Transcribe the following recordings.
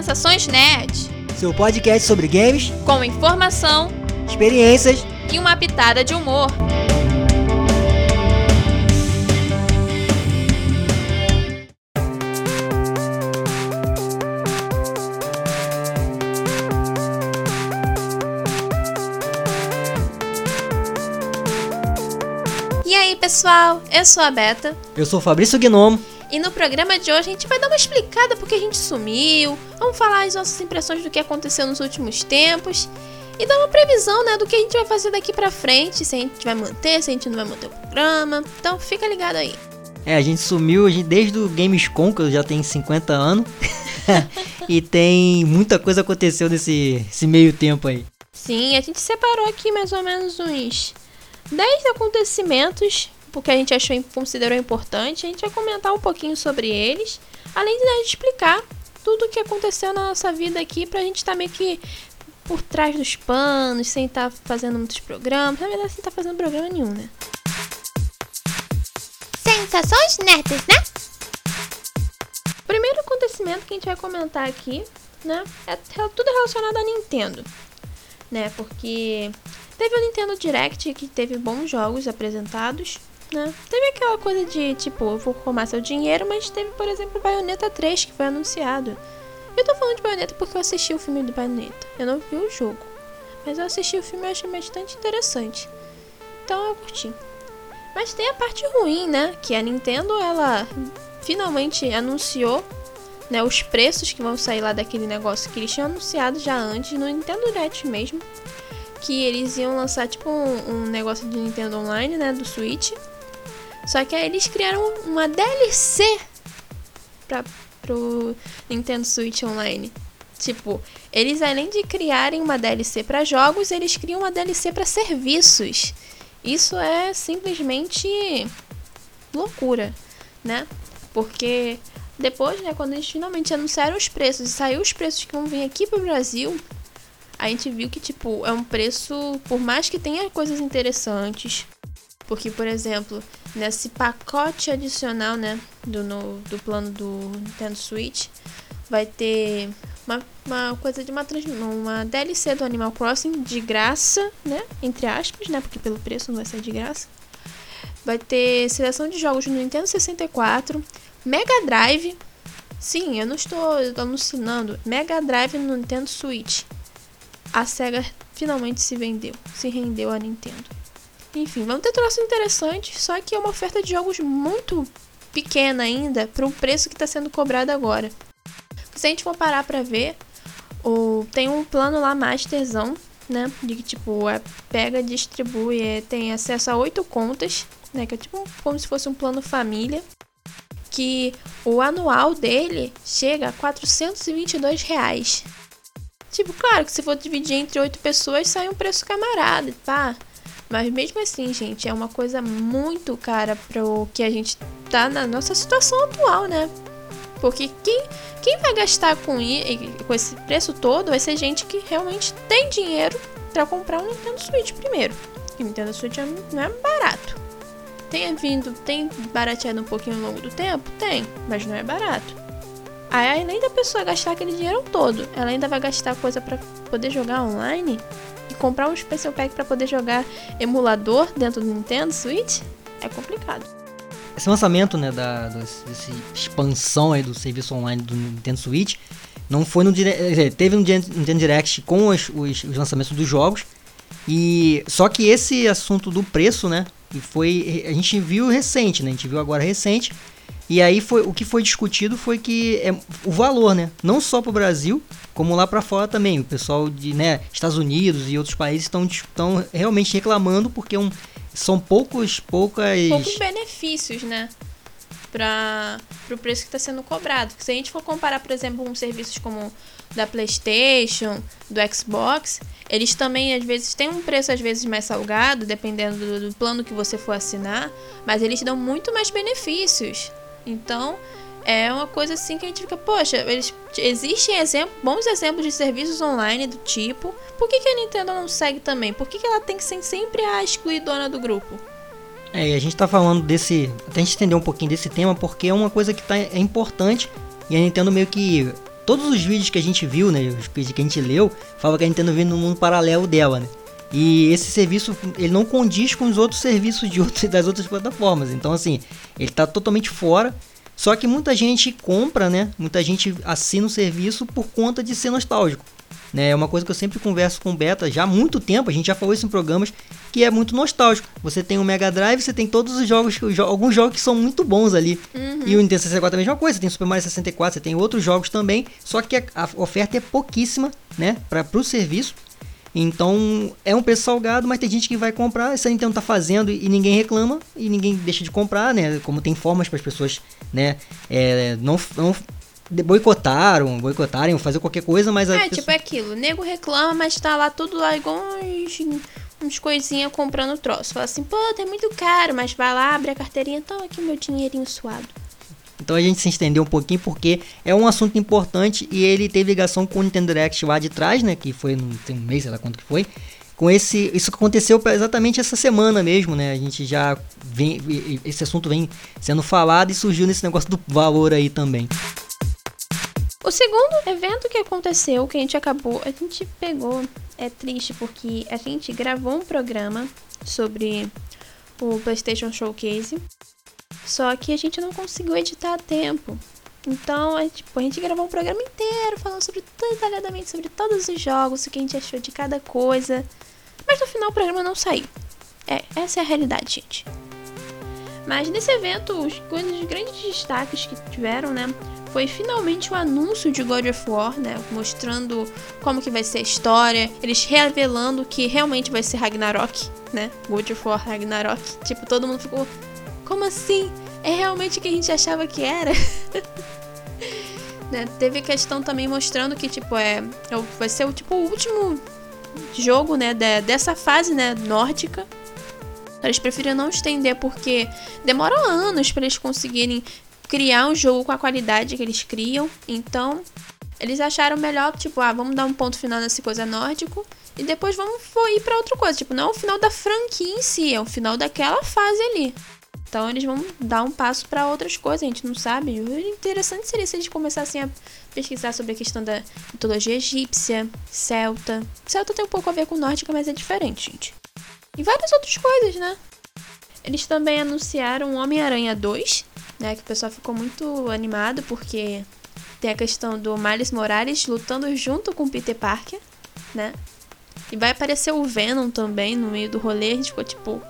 Sensações Nerd, seu podcast sobre games, com informação, experiências e uma pitada de humor. E aí, pessoal? Eu sou a Beta. Eu sou o Fabrício Gnomo. E no programa de hoje a gente vai dar uma explicada porque a gente sumiu, vamos falar as nossas impressões do que aconteceu nos últimos tempos e dar uma previsão, né, do que a gente vai fazer daqui pra frente, se a gente vai manter, se a gente não vai manter o programa. Então fica ligado aí. É, a gente sumiu a gente, desde o Gamescom, que eu já tenho 50 anos. e tem muita coisa aconteceu nesse, nesse meio tempo aí. Sim, a gente separou aqui mais ou menos uns 10 acontecimentos porque a gente achou considerou importante. A gente vai comentar um pouquinho sobre eles, além de né, explicar tudo o que aconteceu na nossa vida aqui pra gente estar tá meio que por trás dos panos, sem estar tá fazendo muitos programas. Na verdade, sem estar tá fazendo programa nenhum, né? Sensações nerds, né? O primeiro acontecimento que a gente vai comentar aqui, né, é tudo relacionado à Nintendo, né? Porque teve o Nintendo Direct que teve bons jogos apresentados, né? Teve aquela coisa de, tipo, eu vou roubar seu dinheiro, mas teve, por exemplo, Bayonetta 3, que foi anunciado. Eu tô falando de Bayonetta porque eu assisti o filme do Bayonetta. Eu não vi o jogo. Mas eu assisti o filme e achei bastante interessante. Então eu curti. Mas tem a parte ruim, né? Que a Nintendo, ela finalmente anunciou né, os preços que vão sair lá daquele negócio que eles tinham anunciado já antes, no Nintendo Direct mesmo. Que eles iam lançar tipo um, um negócio de Nintendo Online, né? Do Switch só que aí eles criaram uma DLC pra, pro Nintendo Switch Online. Tipo, eles além de criarem uma DLC para jogos, eles criam uma DLC para serviços. Isso é simplesmente loucura, né? Porque depois, né, quando eles finalmente anunciaram os preços e saiu os preços que vão vir aqui pro Brasil, a gente viu que tipo é um preço, por mais que tenha coisas interessantes, porque, por exemplo, nesse pacote adicional, né, do, no, do plano do Nintendo Switch, vai ter uma, uma coisa de uma, uma DLC do Animal Crossing de graça, né, entre aspas, né, porque pelo preço não vai ser de graça. Vai ter seleção de jogos no Nintendo 64, Mega Drive. Sim, eu não estou alucinando. Mega Drive no Nintendo Switch. A SEGA finalmente se vendeu, se rendeu à Nintendo. Enfim, vamos ter troços interessantes, só que é uma oferta de jogos muito pequena ainda para o preço que está sendo cobrado agora. Se a gente for parar para ver, o, tem um plano lá masterzão, né? De que tipo, é, pega, distribui, é, tem acesso a oito contas, né? Que é tipo como se fosse um plano família. Que o anual dele chega a 422 reais. Tipo, claro que se for dividir entre oito pessoas, sai um preço camarada, pá. Mas mesmo assim, gente, é uma coisa muito cara pro que a gente tá na nossa situação atual, né? Porque quem, quem vai gastar com, com esse preço todo vai ser gente que realmente tem dinheiro para comprar um Nintendo Switch primeiro. E Nintendo Switch é, não é barato. Tem vindo, tem barateado um pouquinho ao longo do tempo? Tem, mas não é barato. Aí além da pessoa gastar aquele dinheiro todo, ela ainda vai gastar coisa para poder jogar online comprar um Special Pack para poder jogar emulador dentro do Nintendo Switch é complicado. Esse lançamento, né, da desse expansão aí do serviço online do Nintendo Switch, não foi no teve no Nintendo Direct com os, os, os, lançamentos dos jogos e só que esse assunto do preço, né, foi a gente viu recente, né, a gente viu agora recente e aí foi o que foi discutido foi que é o valor, né? Não só para o Brasil, como lá para fora também. O pessoal de né, Estados Unidos e outros países estão realmente reclamando porque um, são poucos poucas poucos benefícios, né? Para o preço que está sendo cobrado. Se a gente for comparar, por exemplo, com serviços como da PlayStation, do Xbox, eles também às vezes têm um preço às vezes mais salgado, dependendo do, do plano que você for assinar, mas eles dão muito mais benefícios. Então, é uma coisa assim que a gente fica, poxa, eles, existem exemplo, bons exemplos de serviços online do tipo. Por que, que a Nintendo não segue também? Por que, que ela tem que ser sempre a excluidona do grupo? É, e a gente tá falando desse. Até a gente entender um pouquinho desse tema, porque é uma coisa que tá, é importante e a Nintendo meio que todos os vídeos que a gente viu, né, os vídeos que a gente leu, fala que a Nintendo vem no mundo paralelo dela, né? E esse serviço ele não condiz com os outros serviços de outras, das outras plataformas. Então assim, ele está totalmente fora. Só que muita gente compra, né? Muita gente assina o serviço por conta de ser nostálgico. Né? É uma coisa que eu sempre converso com o Beta já há muito tempo, a gente já falou isso em programas, que é muito nostálgico. Você tem o Mega Drive, você tem todos os jogos, alguns jogos que são muito bons ali. Uhum. E o Nintendo 64 é a mesma coisa, você tem Super Mario 64, você tem outros jogos também, só que a, a oferta é pouquíssima, né, para o serviço. Então é um preço salgado, mas tem gente que vai comprar. Se a Nintendo tá fazendo e ninguém reclama e ninguém deixa de comprar, né? Como tem formas para as pessoas, né? É, não, não boicotaram, boicotarem, fazer qualquer coisa, mas... É, pessoa... tipo aquilo, o nego reclama, mas tá lá tudo lá igual uns, uns coisinhas comprando troço. Fala assim, pô, tá muito caro, mas vai lá, abre a carteirinha, toma aqui meu dinheirinho suado. Então a gente se estendeu um pouquinho porque é um assunto importante e ele teve ligação com o Nintendo Direct lá de trás, né? Que foi no tem um mês, sei lá quanto que foi. Com esse, isso aconteceu exatamente essa semana mesmo, né? A gente já vem, esse assunto vem sendo falado e surgiu nesse negócio do valor aí também. O segundo evento que aconteceu, que a gente acabou, a gente pegou, é triste porque a gente gravou um programa sobre o PlayStation Showcase, só que a gente não conseguiu editar a tempo. Então, a, tipo, a gente gravou um programa inteiro falando sobre detalhadamente sobre todos os jogos, o que a gente achou de cada coisa. Mas no final o programa não saiu. É, essa é a realidade, gente. Mas nesse evento, os, os grandes destaques que tiveram, né? foi finalmente o anúncio de God of War, né? Mostrando como que vai ser a história, eles revelando que realmente vai ser Ragnarok, né? God of War Ragnarok. Tipo, todo mundo ficou, como assim? É realmente o que a gente achava que era? né? Teve questão também mostrando que, tipo, é, é vai ser o tipo o último jogo, né, de, dessa fase, né, nórdica. Eles preferiram não estender porque demora anos para eles conseguirem criar um jogo com a qualidade que eles criam. Então, eles acharam melhor, tipo, ah, vamos dar um ponto final nessa coisa nórdico e depois vamos ir para outra coisa. Tipo, não é o final da franquia em si, é o final daquela fase ali. Então eles vão dar um passo para outras coisas, a gente não sabe. O interessante seria se eles começassem a pesquisar sobre a questão da mitologia egípcia, celta. Celta tem um pouco a ver com nórdica, mas é diferente, gente. E várias outras coisas, né? Eles também anunciaram Homem-Aranha 2, né? Que o pessoal ficou muito animado porque tem a questão do Miles Morales lutando junto com Peter Parker, né? E vai aparecer o Venom também no meio do rolê. A gente ficou tipo,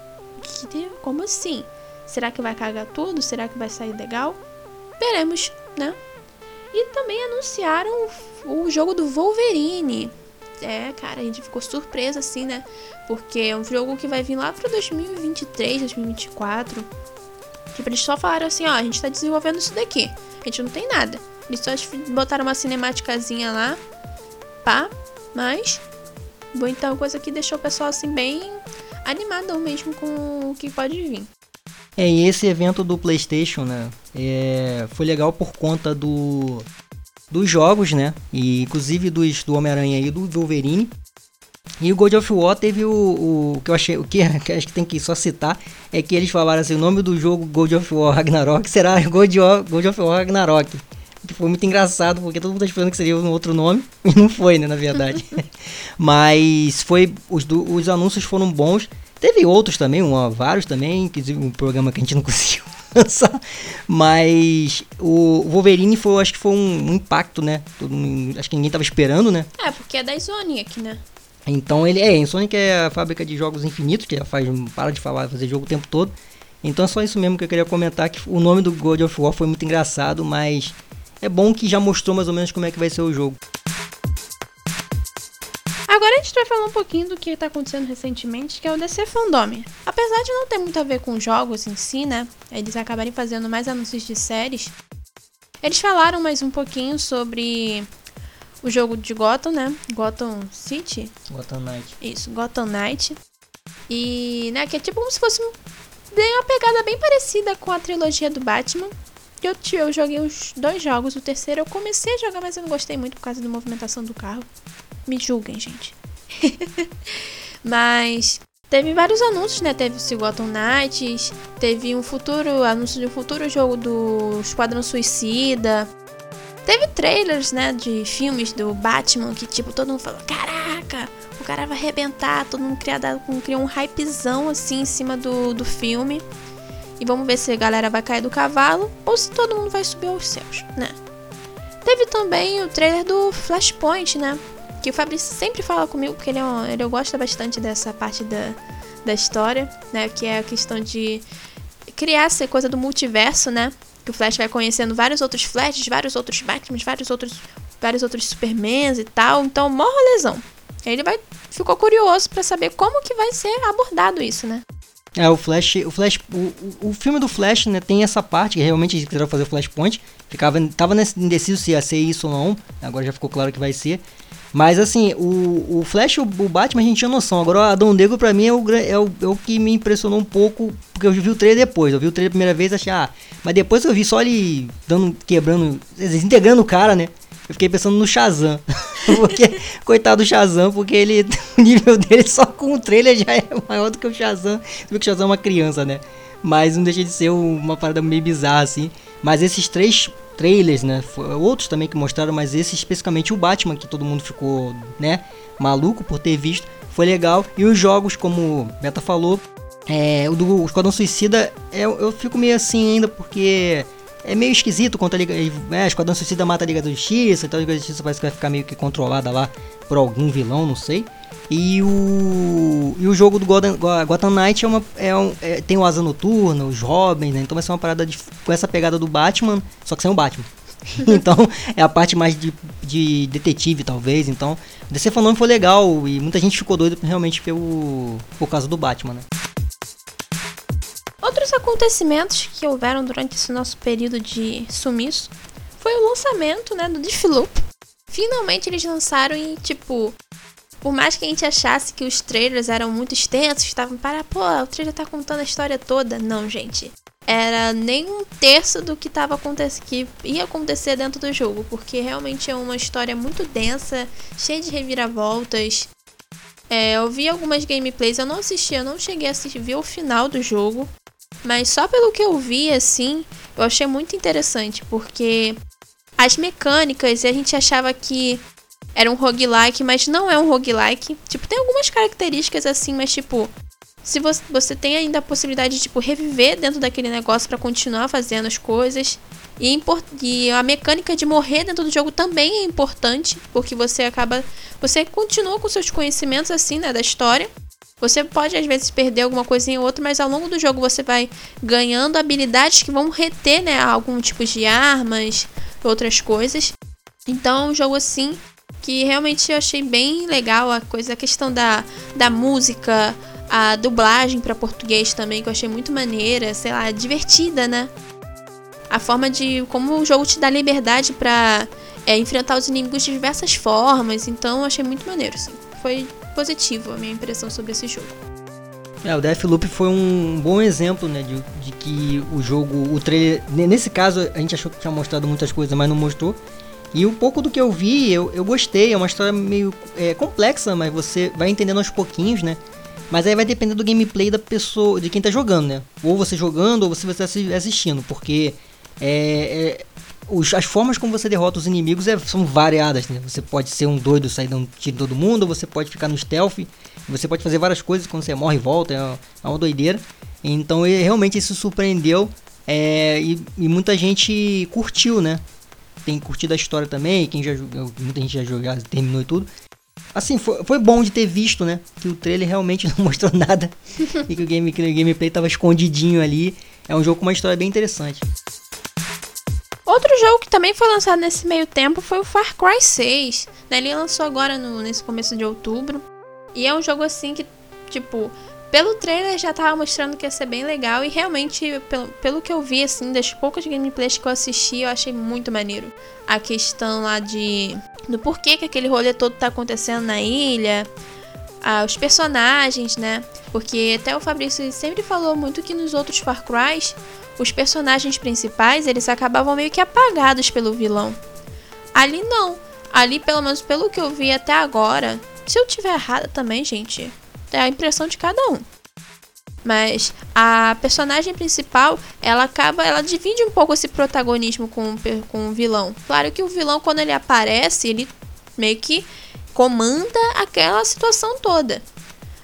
como assim? Será que vai cagar tudo? Será que vai sair legal? Veremos, né? E também anunciaram o, jogo do Wolverine. É, cara, a gente ficou surpresa assim, né? Porque é um jogo que vai vir lá para 2023, 2024. Tipo, eles só falaram assim, ó, a gente tá desenvolvendo isso daqui. A gente não tem nada. Eles só botaram uma cinemáticazinha lá. Pá, mas. Bom, então, coisa que deixou o pessoal assim bem animado mesmo com o que pode vir. É, e esse evento do PlayStation, né? É, foi legal por conta do dos jogos, né? E inclusive dos do Homem-Aranha e do Wolverine. E o God of War teve o, o que eu achei, o que, que acho que tem que só citar é que eles falaram assim, o nome do jogo God of War Ragnarok será God of, God of War Ragnarok. Que foi muito engraçado, porque todo mundo tá esperando que seria um outro nome, e não foi, né, na verdade. Mas foi, os, os anúncios foram bons. Teve outros também, um, vários também, inclusive um programa que a gente não conseguiu lançar. Mas o Wolverine foi, acho que foi um, um impacto, né? Todo, acho que ninguém tava esperando, né? É, porque é da Sonic, né? Então ele é, Sonic é a fábrica de jogos infinitos, que faz, para de falar, fazer jogo o tempo todo. Então é só isso mesmo que eu queria comentar, que o nome do God of War foi muito engraçado, mas é bom que já mostrou mais ou menos como é que vai ser o jogo. Agora a gente vai falar um pouquinho do que está acontecendo recentemente, que é o DC Fandom. Apesar de não ter muito a ver com jogos em si, né? Eles acabarem fazendo mais anúncios de séries. Eles falaram mais um pouquinho sobre o jogo de Gotham, né? Gotham City. Gotham Knight. Isso, Gotham Knight. E, né, que é tipo como se fosse bem uma pegada bem parecida com a trilogia do Batman. Eu, eu joguei os dois jogos, o terceiro eu comecei a jogar, mas eu não gostei muito por causa da movimentação do carro. Me julguem, gente. mas teve vários anúncios, né? Teve o Gotham Knights, teve um futuro anúncio de um futuro jogo do Esquadrão Suicida. Teve trailers, né, de filmes do Batman que, tipo, todo mundo falou: caraca, o cara vai arrebentar. Todo mundo criado, criou um hypezão assim em cima do, do filme. E vamos ver se a galera vai cair do cavalo ou se todo mundo vai subir aos céus, né? Teve também o trailer do Flashpoint, né? Que o Fabrício sempre fala comigo, porque ele, é um, ele gosta bastante dessa parte da, da história, né? Que é a questão de criar essa coisa do multiverso, né? Que o Flash vai conhecendo vários outros Flashes, vários outros Batmans, vários outros, vários outros Supermans e tal. Então, mó lesão. Ele vai ficou curioso para saber como que vai ser abordado isso, né? É, o Flash, o Flash, o, o filme do Flash, né, tem essa parte que realmente eles quiseram fazer o Flashpoint. Ficava, tava indeciso se ia ser isso ou não. Agora já ficou claro que vai ser. Mas assim, o, o Flash o, o, Batman a gente tinha noção. Agora o Adão Negro pra mim é o, é, o, é o que me impressionou um pouco. Porque eu vi o trailer depois. Eu vi o trailer a primeira vez achei, ah. Mas depois eu vi só ele dando, quebrando, desintegrando o cara, né? Eu fiquei pensando no Shazam. porque, coitado do Shazam, porque ele, o nível dele só com o trailer já é maior do que o Shazam. Porque o Shazam é uma criança, né? Mas não deixa de ser uma parada meio bizarra, assim. Mas esses três trailers, né? Outros também que mostraram, mas esse especificamente o Batman, que todo mundo ficou, né? Maluco por ter visto. Foi legal. E os jogos, como o Beta falou, é, o do Esquadrão Suicida, eu, eu fico meio assim ainda, porque é meio esquisito quanto a Liga. É, Esquadrão Suicida mata a Liga da Justiça, então a Liga da Justiça parece que vai ficar meio que controlada lá por algum vilão, não sei. E o, e o jogo do Gotham, Gotham Knight é uma, é um, é, tem o Asa Noturna, os Robins, né? Então vai ser uma parada de, com essa pegada do Batman, só que sem o Batman. então é a parte mais de, de detetive, talvez. Então, DC Fandom foi legal e muita gente ficou doida realmente pelo, por causa do Batman, né? Outros acontecimentos que houveram durante esse nosso período de sumiço foi o lançamento, né, do Deathloop. Finalmente eles lançaram e, tipo, por mais que a gente achasse que os trailers eram muito extensos, estavam para, pô, o trailer tá contando a história toda. Não, gente. Era nem um terço do que tava acontecendo, que ia acontecer dentro do jogo, porque realmente é uma história muito densa, cheia de reviravoltas. É, eu vi algumas gameplays, eu não assisti, eu não cheguei a assistir, vi o final do jogo. Mas só pelo que eu vi, assim, eu achei muito interessante, porque as mecânicas, a gente achava que era um roguelike, mas não é um roguelike. Tipo, tem algumas características assim, mas tipo, se você, você tem ainda a possibilidade de tipo, reviver dentro daquele negócio para continuar fazendo as coisas. E, e, a mecânica de morrer dentro do jogo também é importante, porque você acaba. Você continua com seus conhecimentos assim, né, da história. Você pode às vezes perder alguma coisinha ou outra, mas ao longo do jogo você vai ganhando habilidades que vão reter, né, algum tipo de armas, outras coisas. Então, é um jogo assim que realmente eu achei bem legal a coisa, a questão da, da música, a dublagem para português também, que eu achei muito maneira, sei lá, divertida, né? A forma de como o jogo te dá liberdade para é, enfrentar os inimigos de diversas formas, então eu achei muito maneiro, assim. Foi positivo a minha impressão sobre esse jogo. É, o Deathloop foi um bom exemplo, né, de, de que o jogo, o trailer, nesse caso a gente achou que tinha mostrado muitas coisas, mas não mostrou. E um pouco do que eu vi, eu, eu gostei, é uma história meio é, complexa, mas você vai entendendo aos pouquinhos, né? Mas aí vai depender do gameplay da pessoa, de quem tá jogando, né? Ou você jogando, ou você vai estar assistindo, porque é, é, os, as formas como você derrota os inimigos é, são variadas, né? Você pode ser um doido, sair dando tiro em todo mundo, você pode ficar no stealth, você pode fazer várias coisas quando você morre e volta, é uma, é uma doideira. Então ele, realmente isso surpreendeu é, e, e, muita gente curtiu, né? Tem curtido a história também, quem já muita gente já jogou, terminou e tudo. Assim, foi, foi bom de ter visto, né? Que o trailer realmente não mostrou nada e que o, game, que o gameplay tava escondidinho ali. É um jogo com uma história bem interessante. Outro jogo que também foi lançado nesse meio tempo foi o Far Cry 6. Né? Ele lançou agora no, nesse começo de outubro. E é um jogo assim que, tipo, pelo trailer já tava mostrando que ia ser bem legal. E realmente, pelo, pelo que eu vi, assim, das poucas gameplays que eu assisti, eu achei muito maneiro. A questão lá de. do porquê que aquele rolê todo tá acontecendo na ilha. Ah, os personagens, né? Porque até o Fabrício sempre falou muito que nos outros Far Crys os personagens principais eles acabavam meio que apagados pelo vilão. Ali não. Ali, pelo menos pelo que eu vi até agora, se eu tiver errada também, gente, é a impressão de cada um. Mas a personagem principal, ela acaba, ela divide um pouco esse protagonismo com, com o vilão. Claro que o vilão, quando ele aparece, ele meio que comanda aquela situação toda.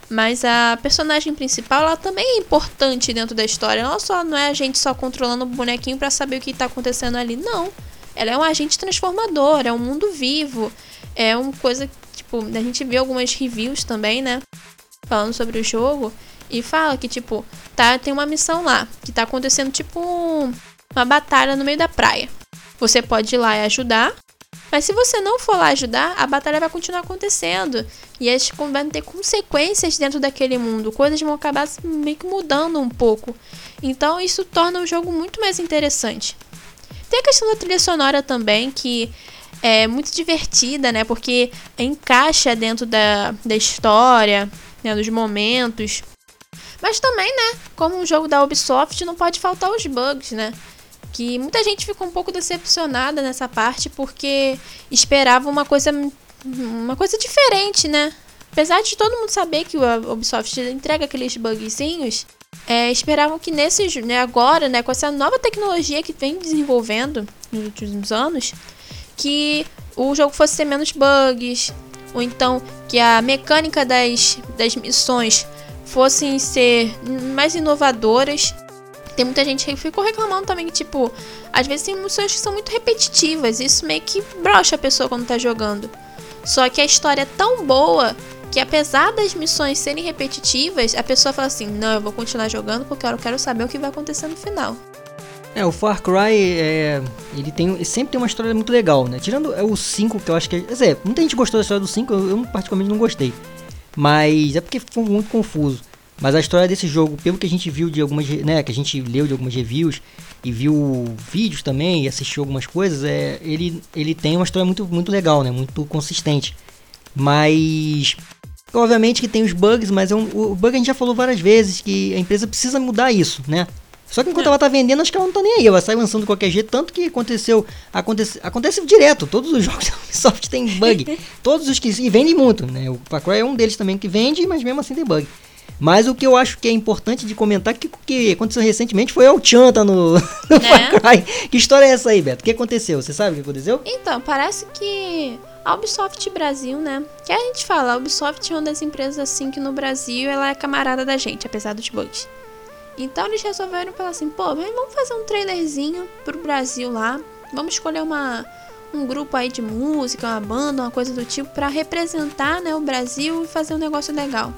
Mas a personagem principal, ela também é importante dentro da história. Ela só não é a gente só controlando o bonequinho para saber o que tá acontecendo ali. Não. Ela é um agente transformador, é um mundo vivo. É uma coisa, tipo, a gente vê algumas reviews também, né? Falando sobre o jogo. E fala que, tipo, tá, tem uma missão lá. Que tá acontecendo, tipo, uma batalha no meio da praia. Você pode ir lá e ajudar. Mas se você não for lá ajudar, a batalha vai continuar acontecendo. E as vão ter consequências dentro daquele mundo. Coisas vão acabar meio que mudando um pouco. Então isso torna o jogo muito mais interessante. Tem a questão da trilha sonora também, que é muito divertida, né? Porque encaixa dentro da, da história, né? dos momentos. Mas também, né? Como um jogo da Ubisoft, não pode faltar os bugs, né? Que muita gente ficou um pouco decepcionada nessa parte porque esperava uma coisa uma coisa diferente, né? Apesar de todo mundo saber que o Ubisoft entrega aqueles bugzinhos, é, esperavam que nesse né, agora, né, com essa nova tecnologia que vem desenvolvendo nos últimos anos, que o jogo fosse ter menos bugs, ou então que a mecânica das, das missões fossem ser mais inovadoras. Tem muita gente que ficou reclamando também que, tipo, às vezes tem missões que são muito repetitivas. Isso meio que brocha a pessoa quando tá jogando. Só que a história é tão boa que, apesar das missões serem repetitivas, a pessoa fala assim: Não, eu vou continuar jogando porque eu quero saber o que vai acontecer no final. É, o Far Cry, é, ele tem sempre tem uma história muito legal, né? Tirando é o 5, que eu acho que é. Quer dizer, muita gente gostou da história do 5, eu, eu particularmente não gostei. Mas é porque foi muito confuso. Mas a história desse jogo, pelo que a gente viu de algumas, né, que a gente leu de algumas reviews e viu vídeos também e assistiu algumas coisas, é, ele, ele tem uma história muito, muito legal, né, muito consistente. Mas obviamente que tem os bugs, mas é um, o bug a gente já falou várias vezes que a empresa precisa mudar isso, né? Só que enquanto ela tá vendendo, acho que ela não tá nem aí. Ela sai lançando de qualquer jeito. Tanto que aconteceu. Acontece, acontece direto. Todos os jogos da Ubisoft tem bug. todos os que. E vende muito, né? O Far Cry é um deles também que vende, mas mesmo assim tem bug. Mas o que eu acho que é importante de comentar que que aconteceu recentemente foi o Chan tá no, no é. Far Cry. Que história é essa aí, Beto? O que aconteceu? Você sabe o que aconteceu? Então, parece que a Ubisoft Brasil, né? Que a gente fala, a Ubisoft é uma das empresas assim que no Brasil ela é camarada da gente, apesar dos bugs. Então eles resolveram falar assim, pô, vamos fazer um trailerzinho pro Brasil lá. Vamos escolher uma, um grupo aí de música, uma banda, uma coisa do tipo, para representar né, o Brasil e fazer um negócio legal.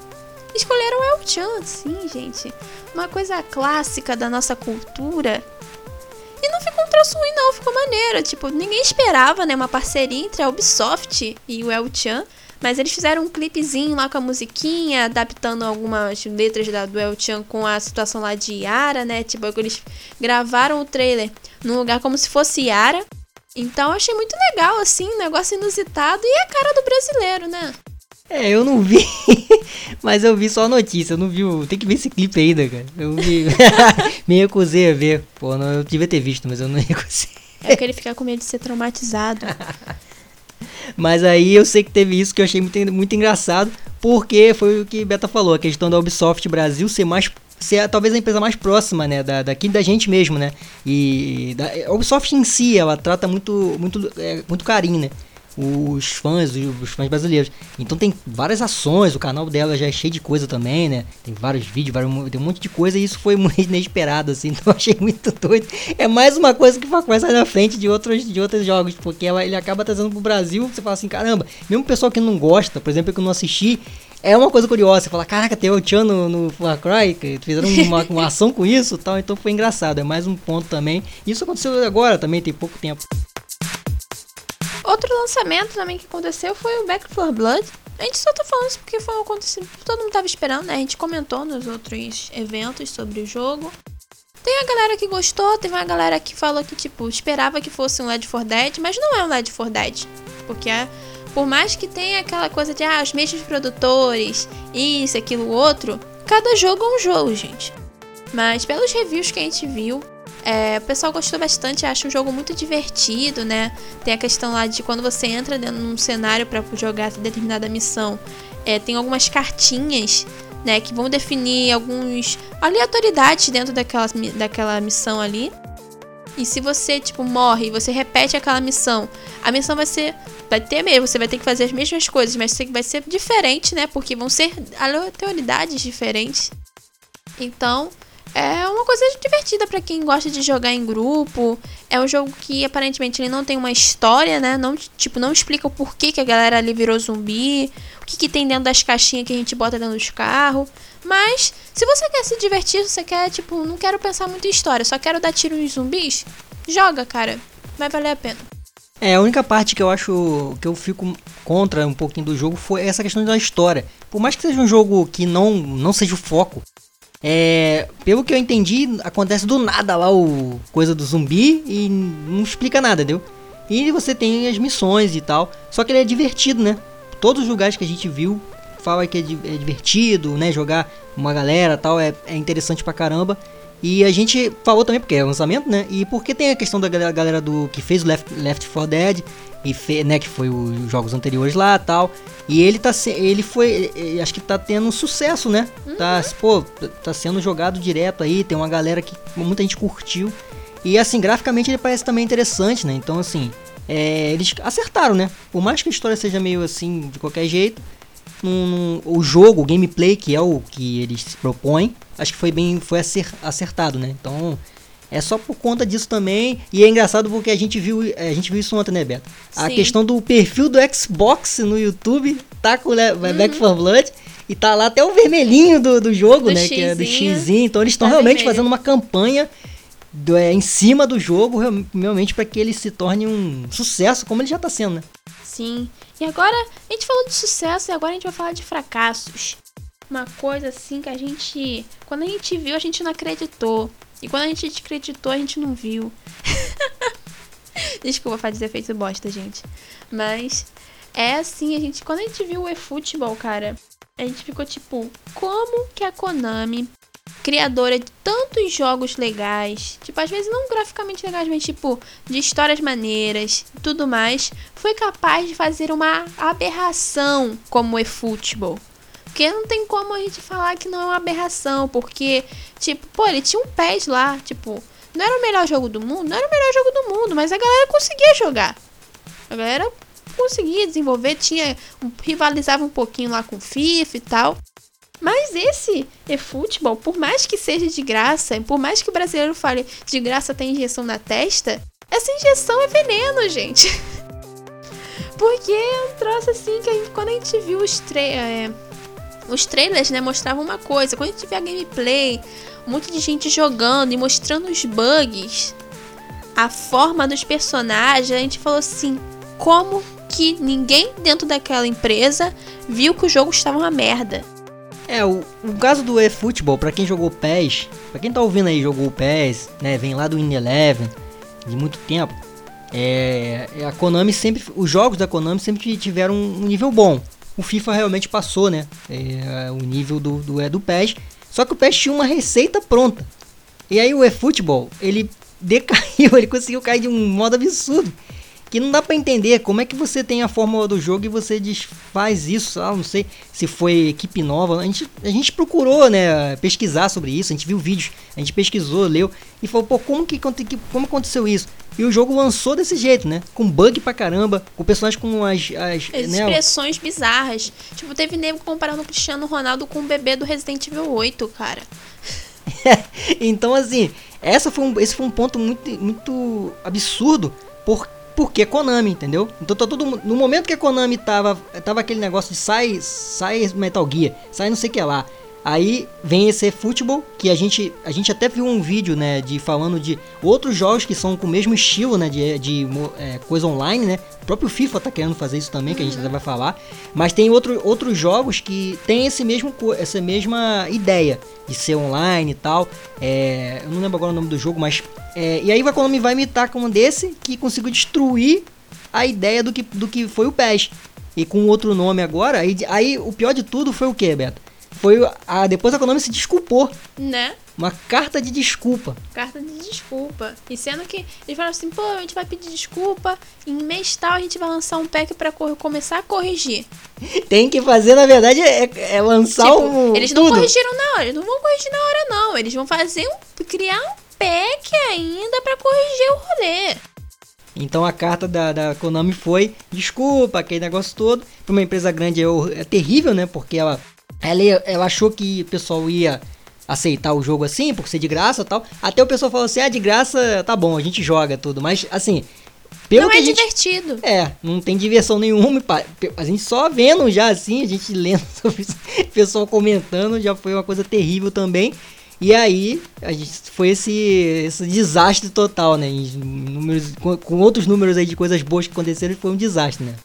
Escolheram El Chan, sim, gente. Uma coisa clássica da nossa cultura. E não ficou um troço ruim, não, ficou maneiro. Tipo, ninguém esperava, né, uma parceria entre a Ubisoft e o El Chan. Mas eles fizeram um clipezinho lá com a musiquinha, adaptando algumas letras da, do El Chan com a situação lá de Yara, né? Tipo, eles gravaram o trailer num lugar como se fosse Yara. Então eu achei muito legal, assim, um negócio inusitado e a cara do brasileiro, né? É, eu não vi, mas eu vi só a notícia, eu não vi o... Tem que ver esse clipe ainda, cara. Eu vi... me recusei a ver. Pô, não, eu devia ter visto, mas eu não recusei. É porque ele fica com medo de ser traumatizado. Mas aí eu sei que teve isso que eu achei muito, muito engraçado, porque foi o que Beta falou, a questão da Ubisoft Brasil ser mais ser talvez a empresa mais próxima, né, da, daqui da gente mesmo, né? E da, a Ubisoft em si, ela trata muito muito é, muito carinho, né? Os fãs, os fãs brasileiros. Então tem várias ações, o canal dela já é cheio de coisa também, né? Tem vários vídeos, vários, tem um monte de coisa e isso foi muito inesperado, assim, então achei muito doido. É mais uma coisa que vai sair na frente de outros, de outros jogos, porque ela, ele acaba trazendo pro Brasil, você fala assim, caramba, mesmo o pessoal que não gosta, por exemplo, que eu não assisti, é uma coisa curiosa, você fala, caraca, tem o Chan no, no Far Cry, que fizeram uma, uma ação com isso tal, então foi engraçado, é mais um ponto também. Isso aconteceu agora também, tem pouco tempo. Outro lançamento também que aconteceu foi o Back 4 Blood. A gente só tá falando isso porque foi um acontecimento que todo mundo tava esperando, né? A gente comentou nos outros eventos sobre o jogo. Tem a galera que gostou, teve uma galera que falou que, tipo, esperava que fosse um Led 4 Dead, mas não é um Led 4 Dead. Porque é, por mais que tenha aquela coisa de, ah, os mesmos produtores, isso, aquilo, outro, cada jogo é um jogo, gente. Mas pelos reviews que a gente viu, é, o pessoal gostou bastante, acha um jogo muito divertido, né? Tem a questão lá de quando você entra dentro de um cenário para jogar determinada missão, é, tem algumas cartinhas né? Que vão definir alguns aleatoriedades dentro daquela, daquela missão ali. E se você, tipo, morre e você repete aquela missão, a missão vai ser. Vai ter mesmo, você vai ter que fazer as mesmas coisas, mas vai ser diferente, né? Porque vão ser aleatoriedades diferentes. Então, é uma coisa divertida para quem gosta de jogar em grupo. É um jogo que aparentemente ele não tem uma história, né? Não, tipo, não explica o porquê que a galera ali virou zumbi, o que, que tem dentro das caixinhas que a gente bota dentro dos carros. Mas, se você quer se divertir, se você quer, tipo, não quero pensar muito em história, só quero dar tiro nos zumbis, joga, cara. Vai valer a pena. É, a única parte que eu acho que eu fico contra um pouquinho do jogo foi essa questão da história. Por mais que seja um jogo que não, não seja o foco, é, pelo que eu entendi, acontece do nada lá o coisa do zumbi e não explica nada, entendeu? E você tem as missões e tal. Só que ele é divertido, né? Todos os lugares que a gente viu fala que é, é divertido, né? Jogar uma galera tal é, é interessante pra caramba. E a gente falou também porque é lançamento, né? E porque tem a questão da galera do que fez o Left, Left 4 Dead e fe, né, que foi os jogos anteriores lá, tal. E ele tá ele foi, acho que tá tendo sucesso, né? Uhum. Tá, pô, tá sendo jogado direto aí, tem uma galera que muita gente curtiu. E assim, graficamente ele parece também interessante, né? Então assim, é, eles acertaram, né? Por mais que a história seja meio assim, de qualquer jeito, num, o jogo, o gameplay, que é o que eles se propõem, acho que foi bem foi acertado, né? Então, é só por conta disso também. E é engraçado porque a gente viu, a gente viu isso ontem, né, Beto? Sim. A questão do perfil do Xbox no YouTube tá com o uhum. Back 4 Blood. E tá lá até o vermelhinho do, do jogo, do né? Xizinho, que é do X. Então eles estão tá realmente vermelho. fazendo uma campanha do, é, em cima do jogo, realmente, para que ele se torne um sucesso, como ele já tá sendo, né? Sim. E agora, a gente falou de sucesso e agora a gente vai falar de fracassos. Uma coisa assim que a gente. Quando a gente viu, a gente não acreditou. E quando a gente acreditou, a gente não viu. Desculpa fazer efeito bosta, gente. Mas é assim, a gente. Quando a gente viu o eFootball, cara, a gente ficou tipo, como que a Konami criadora de tantos jogos legais, tipo, às vezes não graficamente legais, mas tipo, de histórias maneiras e tudo mais, foi capaz de fazer uma aberração como o eFootball. Porque não tem como a gente falar que não é uma aberração, porque, tipo, pô, ele tinha um PES lá, tipo, não era o melhor jogo do mundo, não era o melhor jogo do mundo, mas a galera conseguia jogar. A galera conseguia desenvolver, tinha rivalizava um pouquinho lá com FIFA e tal. Mas esse eFootball, por mais que seja de graça, por mais que o brasileiro fale de graça tem injeção na testa, essa injeção é veneno, gente. Porque é um troço assim que a gente, quando a gente viu os, tra é, os trailers, né, mostravam uma coisa. Quando a gente vê a gameplay, monte de gente jogando e mostrando os bugs, a forma dos personagens, a gente falou assim: como que ninguém dentro daquela empresa viu que o jogo estava uma merda? É, o, o caso do eFootball, para quem jogou PES, para quem tá ouvindo aí jogou PES, né, vem lá do In Eleven de muito tempo. É, é, a Konami sempre, os jogos da Konami sempre tiveram um nível bom. O FIFA realmente passou, né, é, o nível do, do, é, do PES. Só que o PES tinha uma receita pronta. E aí o eFootball, ele decaiu, ele conseguiu cair de um modo absurdo que não dá para entender como é que você tem a fórmula do jogo e você desfaz isso, ah, não sei se foi equipe nova. A gente, a gente procurou, né, pesquisar sobre isso, a gente viu vídeos, a gente pesquisou, leu e falou, pô, como que como aconteceu isso? E o jogo lançou desse jeito, né? Com bug pra caramba, com personagens com as. As, as né? expressões bizarras. Tipo, teve nego comparando o Cristiano Ronaldo com o bebê do Resident Evil 8, cara. então, assim, essa foi um, esse foi um ponto muito, muito absurdo, porque porque Konami, entendeu? Então tá todo no momento que a Konami tava tava aquele negócio de sai sai Metal Gear, sai não sei o que lá. Aí vem esse futebol que a gente a gente até viu um vídeo, né, de falando de outros jogos que são com o mesmo estilo, né, de, de é, coisa online, né? O próprio FIFA tá querendo fazer isso também, que a gente até vai falar. Mas tem outro, outros jogos que tem esse mesmo essa mesma ideia de ser online e tal. É, eu não lembro agora o nome do jogo, mas é, e aí a Konami vai imitar com um desse que conseguiu destruir a ideia do que, do que foi o PES. E com outro nome agora, aí, aí o pior de tudo foi o que, Beto? Foi a, depois a Konami se desculpou. Né? uma carta de desculpa. Carta de desculpa. E sendo que eles falaram assim, pô, a gente vai pedir desculpa, em mês tal a gente vai lançar um pack pra começar a corrigir. Tem que fazer, na verdade, é, é lançar tipo, o. eles não tudo. corrigiram na hora, eles não vão corrigir na hora não. Eles vão fazer um. criar um pack ainda pra corrigir o rolê. Então a carta da, da Konami foi desculpa, aquele negócio todo. Pra uma empresa grande é, é terrível, né? Porque ela, ela, ela achou que o pessoal ia aceitar o jogo assim, por ser de graça e tal. Até o pessoal falou assim: ah, de graça tá bom, a gente joga tudo. Mas assim, pelo não que é gente. divertido. É, não tem diversão nenhuma. A gente só vendo já assim, a gente lendo sobre isso, o pessoal comentando, já foi uma coisa terrível também. E aí, a gente, foi esse, esse desastre total, né? Números, com, com outros números aí de coisas boas que aconteceram, foi um desastre, né?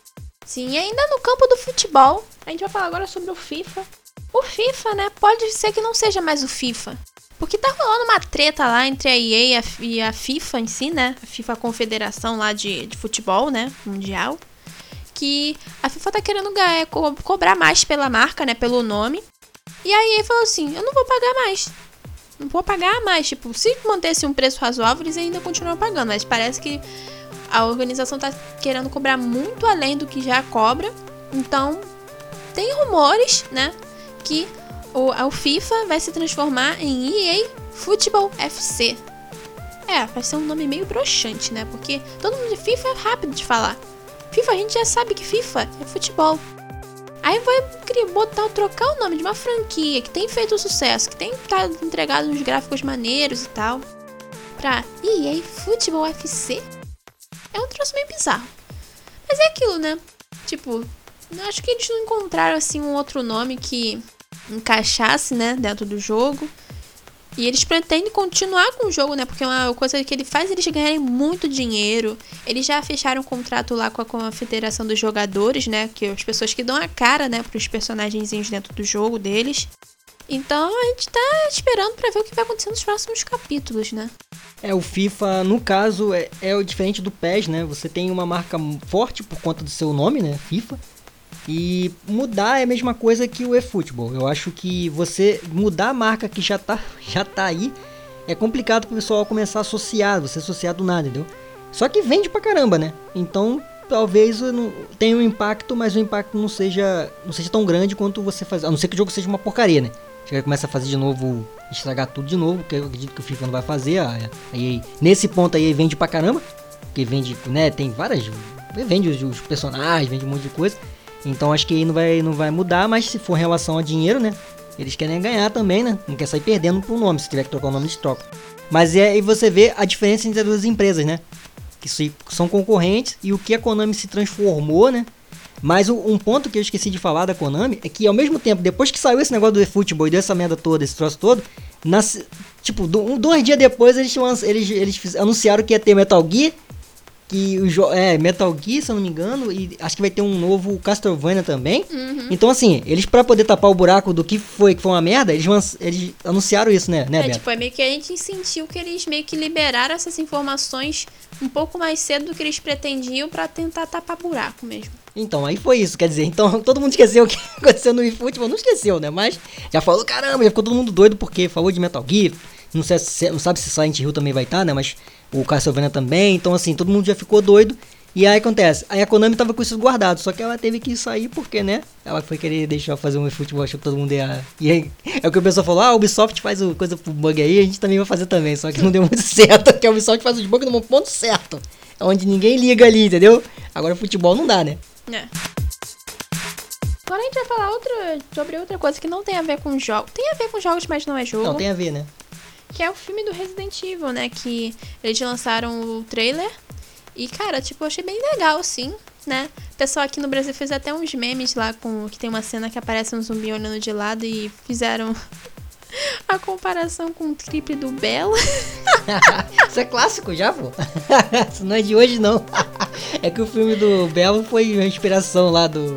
Sim, e ainda no campo do futebol, a gente vai falar agora sobre o FIFA. O FIFA, né, pode ser que não seja mais o FIFA. Porque tá rolando uma treta lá entre a EA e a, FIFA em si, né? A FIFA Confederação lá de, de futebol, né? Mundial. Que a FIFA tá querendo ganhar, co- cobrar mais pela marca, né? Pelo nome. E a EA falou assim: eu não vou pagar mais. Não vou pagar mais. Tipo, se mantesse um preço razoável, eles ainda continuam pagando. Mas parece que a organização tá querendo cobrar muito além do que já cobra. Então, tem rumores, né? Que o, FIFA vai se transformar em EA Football FC. É, vai ser um nome meio broxante, né? Porque todo mundo de FIFA é rápido de falar. FIFA, a gente já sabe que FIFA é futebol. Aí vai botar, trocar o nome de uma franquia que tem feito sucesso, que tem tá entregado uns gráficos maneiros e tal, pra EA Football FC. É um troço meio bizarro. Mas é aquilo, né? Tipo, acho que eles não encontraram assim um outro nome que encaixasse, né, dentro do jogo. E eles pretendem continuar com o jogo, né? Porque é uma coisa que ele faz eles ganharem muito dinheiro. Eles já fecharam um contrato lá com a, com a Federação dos Jogadores, né? Que é as pessoas que dão a cara, né, pros personagenzinhos dentro do jogo deles. Então a gente tá esperando pra ver o que vai acontecer nos próximos capítulos, né? É, o FIFA, no caso, é, é diferente do PES, né? Você tem uma marca forte por conta do seu nome, né? FIFA. E mudar é a mesma coisa que o eFootball. Eu acho que você mudar a marca que já tá, já tá aí é complicado pro pessoal começar a associar, você associar do nada, entendeu? Só que vende pra caramba, né? Então talvez tenha um impacto, mas o impacto não seja, não seja tão grande quanto você fazer. A não ser que o jogo seja uma porcaria, né? Chega começa a fazer de novo, estragar tudo de novo, que eu acredito que o FIFA não vai fazer. A, a EA, nesse ponto aí vende pra caramba, porque vende, né? Tem várias. Vende os, os personagens, vende um monte de coisa. Então acho que não vai, não vai mudar, mas se for em relação a dinheiro, né? Eles querem ganhar também, né? Não quer sair perdendo pro nome, se tiver que trocar o nome, eles trocam. Mas é aí você vê a diferença entre as duas empresas, né? Que são concorrentes e o que a Konami se transformou, né? Mas um ponto que eu esqueci de falar da Konami é que ao mesmo tempo, depois que saiu esse negócio do eFootball e deu essa merda toda, esse troço todo, nas, tipo, do- um, dois dias depois eles, eles, eles anunciaram que ia ter Metal Gear, que o jo- é Metal Gear, se eu não me engano, e acho que vai ter um novo Castlevania também. Então assim, eles pra poder tapar o buraco do que foi que foi uma merda, eles, eles anunciaram isso, né, né, É, Beto? tipo, é meio que a gente sentiu que eles meio que liberaram essas informações um pouco mais cedo do que eles pretendiam pra tentar tapar buraco mesmo. Então, aí foi isso, quer dizer, então todo mundo esqueceu o que aconteceu no eFootball, não esqueceu, né? Mas já falou, caramba, já ficou todo mundo doido porque falou de Metal Gear, não, sei se, não sabe se Silent Hill também vai estar, né? Mas o Castlevania também, então assim, todo mundo já ficou doido. E aí acontece, aí a Konami tava com isso guardado, só que ela teve que sair porque, né? Ela foi querer deixar fazer um eFootball, achou que todo mundo ia... E aí, é o que o pessoal falou, ah, a Ubisoft faz o coisa pro bug aí, a gente também vai fazer também, só que não deu muito certo, porque a Ubisoft faz os bugs no ponto certo, onde ninguém liga ali, entendeu? Agora futebol não dá, né? É. Agora a gente vai falar outra, sobre outra coisa que não tem a ver com jogos. Tem a ver com jogos, mas não é jogo. Não, tem a ver, né? Que é o filme do Resident Evil, né? Que eles lançaram o trailer. E, cara, tipo, eu achei bem legal, sim, né? O pessoal aqui no Brasil fez até uns memes lá com. Que tem uma cena que aparece um zumbi olhando de lado e fizeram a comparação com o clipe do Belo. Isso é clássico já, pô. Isso não é de hoje, não. É que o filme do Belo foi uma inspiração lá do.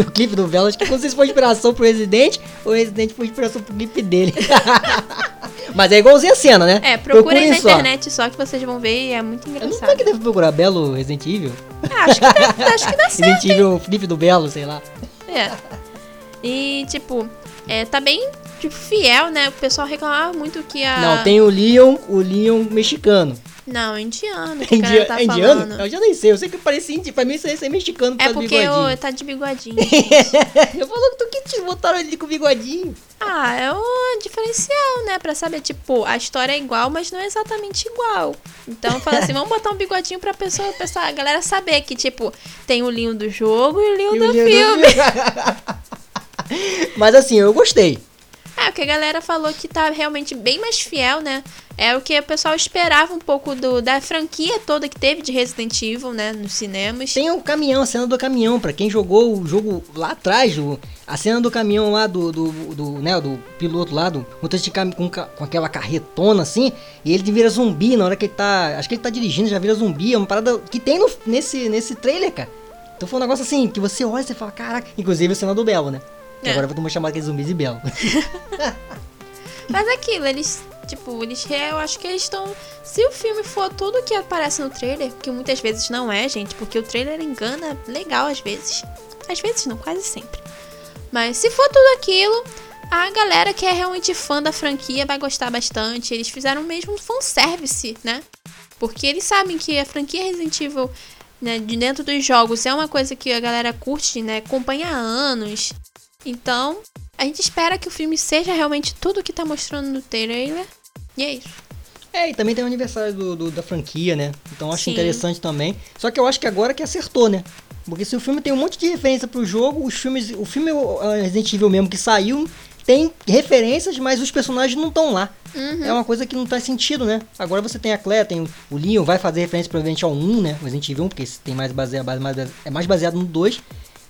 o clipe do Belo. Acho que não sei se foi inspiração pro Resident ou o Resident foi inspiração pro clipe dele. Mas é igualzinho a cena, né? É, procurem na internet só que vocês vão ver e é muito Eu não sei engraçado. que deve procurar Belo Resident Evil. Ah, acho, que dá, acho que dá certo. Resident Evil, clipe do Belo, sei lá. É. E, tipo, é, tá bem tipo, fiel, né? O pessoal reclamava muito que a. Não, tem o Leon, o Leon mexicano. Não, indiano. Que Indi o cara tá é indiano? falando. Eu já nem sei, eu sei que parecia indi- pra mim isso aí é mexicano por É do porque o, tá de bigodinho. eu falo que tu que te botaram ele com bigodinho. ah, é um diferencial, né? Pra saber, tipo, a história é igual, mas não é exatamente igual. Então fala assim, vamos botar um bigodinho pra pessoa, pessoa, a galera saber que, tipo, tem o linho do jogo e o linho E do o Leon filme. Mas assim, eu gostei. É, o que a galera falou que tá realmente bem mais fiel, né? É o que o pessoal esperava um pouco do, da franquia toda que teve de Resident Evil, né? Nos cinemas. Tem o caminhão, a cena do caminhão, pra quem jogou o jogo lá atrás, o- a cena do caminhão lá do, do, do, né, do piloto lá, do motorista de caminhão com, com aquela carretona assim, e ele vira zumbi na hora que ele tá, acho que ele tá dirigindo, já vira zumbi, é uma parada que tem no- nesse, nesse trailer, cara. Então foi um negócio assim, que você olha e fala, caraca, inclusive a cena do Belo, né? Que É. agora eu vou chamar aqueles zumbis de Belo. Mas é aquilo, eles, tipo, eles, eu acho que eles estão. Se o filme for tudo que aparece no trailer, que muitas vezes não é, gente, porque o trailer engana legal às vezes. Às vezes não, quase sempre. Mas se for tudo aquilo, a galera que é realmente fã da franquia vai gostar bastante. Eles fizeram mesmo um fanservice, né? Porque eles sabem que a franquia Resident Evil, né, de dentro dos jogos, é uma coisa que a galera curte, né? Acompanha há anos. Então, a gente espera que o filme seja realmente tudo que tá mostrando no trailer. E é isso. É, e também tem o aniversário do, do- da franquia, né? Então acho Sim. interessante também. Só que eu acho que agora que acertou, né? Porque se o filme tem um monte de referência pro jogo, os filmes. O filme Resident Evil mesmo que saiu tem referências, mas os personagens não estão lá. Uhum. É uma coisa que não faz sentido, né? Agora você tem a Claire, tem o, Leon, vai fazer referência provavelmente ao 1, né? O Resident Evil 1, porque tem mais baseado, mais, é mais baseado no 2.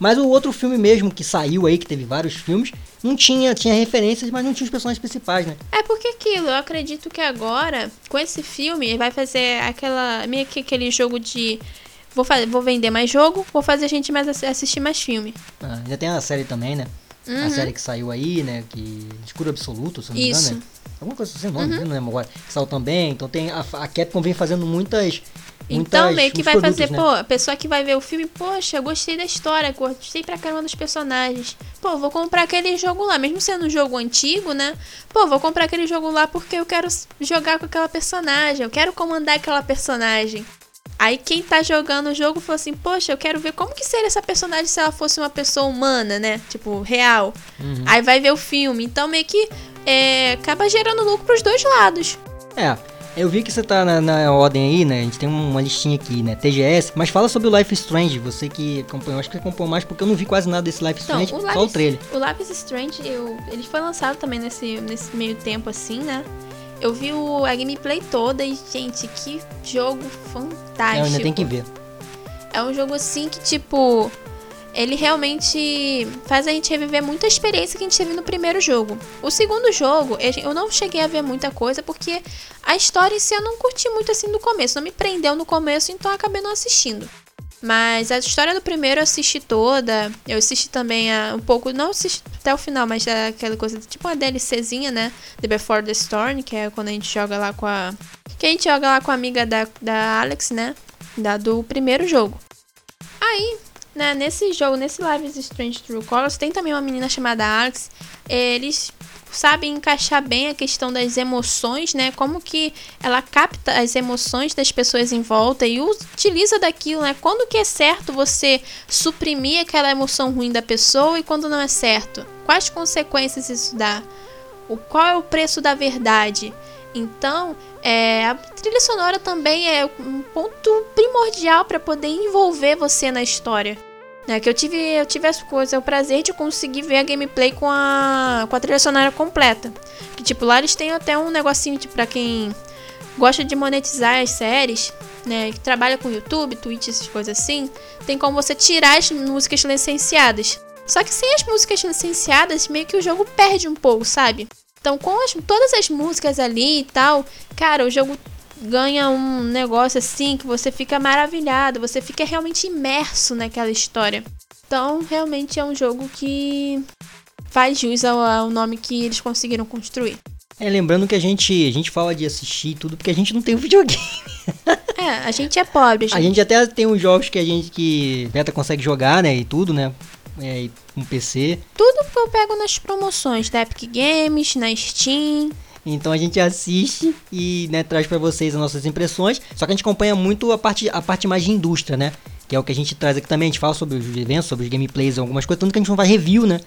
Mas o outro filme mesmo que saiu aí, que teve vários filmes, não tinha, tinha referências, mas não tinha os personagens principais, né? É porque aquilo, eu acredito que agora, com esse filme, vai fazer aquela. meio que aquele jogo de. Vou, fa- vou vender mais jogo, vou fazer a gente mais assi- assistir mais filme. Ah, ainda tem a série também, né? A Uhum. série que saiu aí, né? Que. Escuro Absoluto, se não me engano, né? Alguma coisa assim, nome, não lembro agora. Que saiu também. Então tem. A, a Capcom vem fazendo muitas. Então, muitas- meio que vai produtos, fazer, né? pô, a pessoa que vai ver o filme, poxa, eu gostei da história, gostei pra caramba dos personagens. Pô, vou comprar aquele jogo lá, mesmo sendo um jogo antigo, né? Pô, vou comprar aquele jogo lá porque eu quero jogar com aquela personagem, eu quero comandar aquela personagem. Aí quem tá jogando o jogo falou assim, poxa, eu quero ver como que seria essa personagem se ela fosse uma pessoa humana, né? Tipo, real. Uhum. Aí vai ver o filme. Então meio que é, acaba gerando lucro pros dois lados. É. Eu vi que você tá na, na ordem aí, né? A gente tem uma listinha aqui, né? TGS. Mas fala sobre o Life Strange. Você que acompanhou, acho que você acompanhou mais porque eu não vi quase nada desse Life Então, Strange, o só o Life, trailer. o Life is Strange, eu, ele foi lançado também nesse, nesse meio tempo assim, né? Eu vi o, a gameplay toda e, gente, que jogo fantástico. É, eu ainda tenho que ver. É um jogo assim que, tipo, ele realmente faz a gente reviver muita experiência que a gente teve no primeiro jogo. O segundo jogo, eu não cheguei a ver muita coisa porque a história em si eu não curti muito assim no começo. Não me prendeu no começo, então acabei não assistindo. Mas a história do primeiro eu assisti toda. Eu assisti também a, um pouco, não assisti até o final, mas é aquela coisa tipo uma DLCzinha, né? The Before the Storm, que é quando a gente joga lá com a. Que a gente joga lá com a amiga da, da Alex, né? Da, do primeiro jogo. Aí, né, nesse jogo, nesse Live is Strange True Colors, tem também uma menina chamada Alex. Eles sabem encaixar bem a questão das emoções, né? Como que ela capta as emoções das pessoas em volta e utiliza daquilo, né? Quando que é certo você suprimir aquela emoção ruim da pessoa e quando não é certo? Quais consequências isso dá? O qual é o preço da verdade? Então, é, a trilha sonora também é um ponto primordial para poder envolver você na história. Né, que eu tive, eu tive as coisas, o prazer de conseguir ver a gameplay com a, com a trilha sonora completa. Que tipo, lá eles têm até um negocinho de, pra quem gosta de monetizar as séries, né? Que trabalha com YouTube, Twitch, essas coisas assim. Tem como você tirar as músicas licenciadas. Só que sem as músicas licenciadas, meio que o jogo perde um pouco, sabe? Então, com as- todas as músicas ali e tal, cara, o jogo ganha um negócio assim que você fica maravilhado, você fica realmente imerso naquela história. Então, realmente é um jogo que faz jus ao, ao nome que eles conseguiram construir. É, lembrando que a gente, a gente fala de assistir tudo porque a gente não tem um videogame. É, a gente é pobre, gente. A gente até tem uns jogos que a gente que Beta consegue jogar, né? E tudo, né? É, um PC. Tudo que eu pego nas promoções da Epic Games, na Steam. Então a gente assiste e né, traz para vocês as nossas impressões. Só que a gente acompanha muito a parte, a parte mais de indústria, né? Que é o que a gente traz aqui também. A gente fala sobre os eventos, sobre os gameplays, algumas coisas. Tanto que a gente não faz review, né?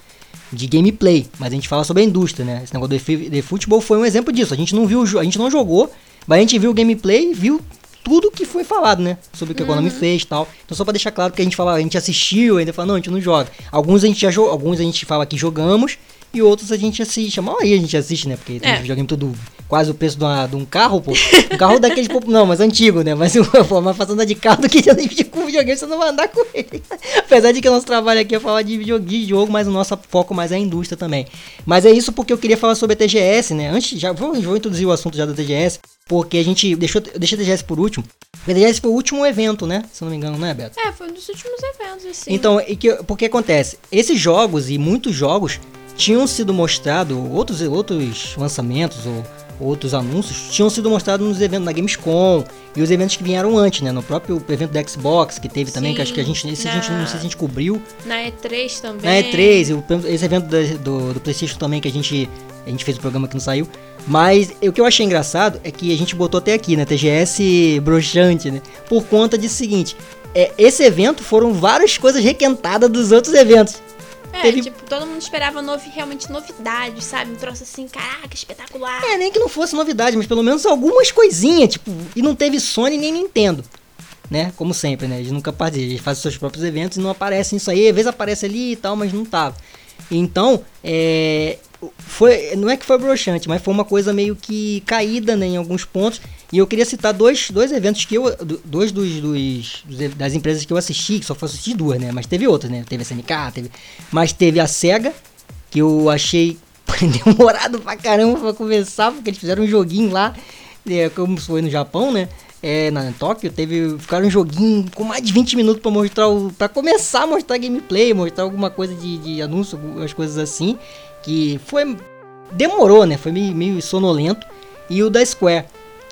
De gameplay. Mas a gente fala sobre a indústria, né? Esse negócio de futebol foi um exemplo disso. A gente não viu, a gente não jogou, mas a gente viu o gameplay, viu tudo que foi falado, né? Sobre o que a Konami Uhum. fez e tal. Então só pra deixar claro que a gente fala, a gente assistiu, ainda fala, não, a gente não joga. Alguns a gente já jogou, alguns a gente fala que jogamos e outros a gente assiste. A maioria a gente assiste, né? Porque tem É. videogame tudo quase o preço de, uma- de um carro, pô. Um carro daqueles, pô, não, mas antigo, né? Mas pô, mais fácil andar de carro do que de videogame, você não vai andar com ele. Apesar de que o nosso trabalho aqui é falar de videogame, de jogo, mas o nosso foco mais é a indústria também. Mas é isso porque eu queria falar sobre a TGS, né? Antes, já vou, vou introduzir o assunto já da TGS, porque a gente deixou, deixa a TGS por último. A TGS foi o último evento, né? Se não me engano, não é, Beto? É, foi um dos últimos eventos, assim. Então, e que, porque acontece? Esses jogos e muitos jogos tinham sido mostrados, outros, outros lançamentos ou outros anúncios tinham sido mostrados nos eventos na Gamescom e os eventos que vieram antes, né? No próprio evento da Xbox, que teve também, que acho que a gente, esse a gente não na- sei se a gente cobriu. Na E3 também. Na E3, e o- esse evento da- do, do PlayStation também, que a gente, a gente fez o programa que não saiu. Mas o que eu achei engraçado é que a gente botou até aqui, né? TGS broxante, né? Por conta de seguinte: é, esse evento foram várias coisas requentadas dos outros eventos. É, Teve- tipo, todo mundo esperava novi realmente novidades, sabe? Um troço assim, caraca, espetacular. É, nem que não fosse novidade, mas pelo menos algumas coisinhas, tipo, e não teve Sony nem Nintendo. Né? Como sempre, né? Eles nunca participam, eles fazem seus próprios eventos e não aparecem isso aí, às vezes aparece ali e tal, mas não tava. Então, é, foi, não é que foi broxante, mas foi uma coisa meio que caída né, em alguns pontos. E eu queria citar dois, dois eventos que eu. do- Dois dos, dos- das empresas que eu assisti, que só foi assistir duas, né? Mas teve outras, né? Teve a SNK, teve. Mas teve a SEGA, que eu achei demorado pra caramba pra começar, porque eles fizeram um joguinho lá, é, como foi no Japão, né? É, na Tóquio, teve. Ficaram um joguinho com mais de 20 minutos pra mostrar o. pra começar a mostrar gameplay, mostrar alguma coisa de, de anúncio, algumas coisas assim. Que foi. Demorou, né? Foi meio, meio sonolento. E o da Square,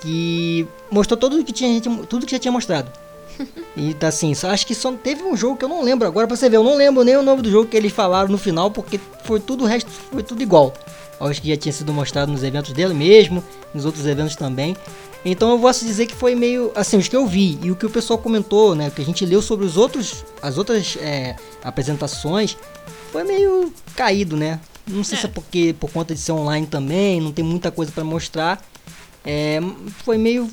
que mostrou tudo que tinha, tudo que já tinha mostrado. E tá assim, só acho que só teve um jogo que eu não lembro agora pra você ver. Eu não lembro nem o nome do jogo que eles falaram no final, porque foi tudo o resto, foi tudo igual. Acho que já tinha sido mostrado nos eventos dele mesmo, nos outros eventos também. Então eu posso dizer que foi meio assim, os que eu vi e o que o pessoal comentou, né, que a gente leu sobre os outros, as outras é, apresentações, foi meio caído, né? Não sei É. se é porque por conta de ser online também, não tem muita coisa pra mostrar. É, foi meio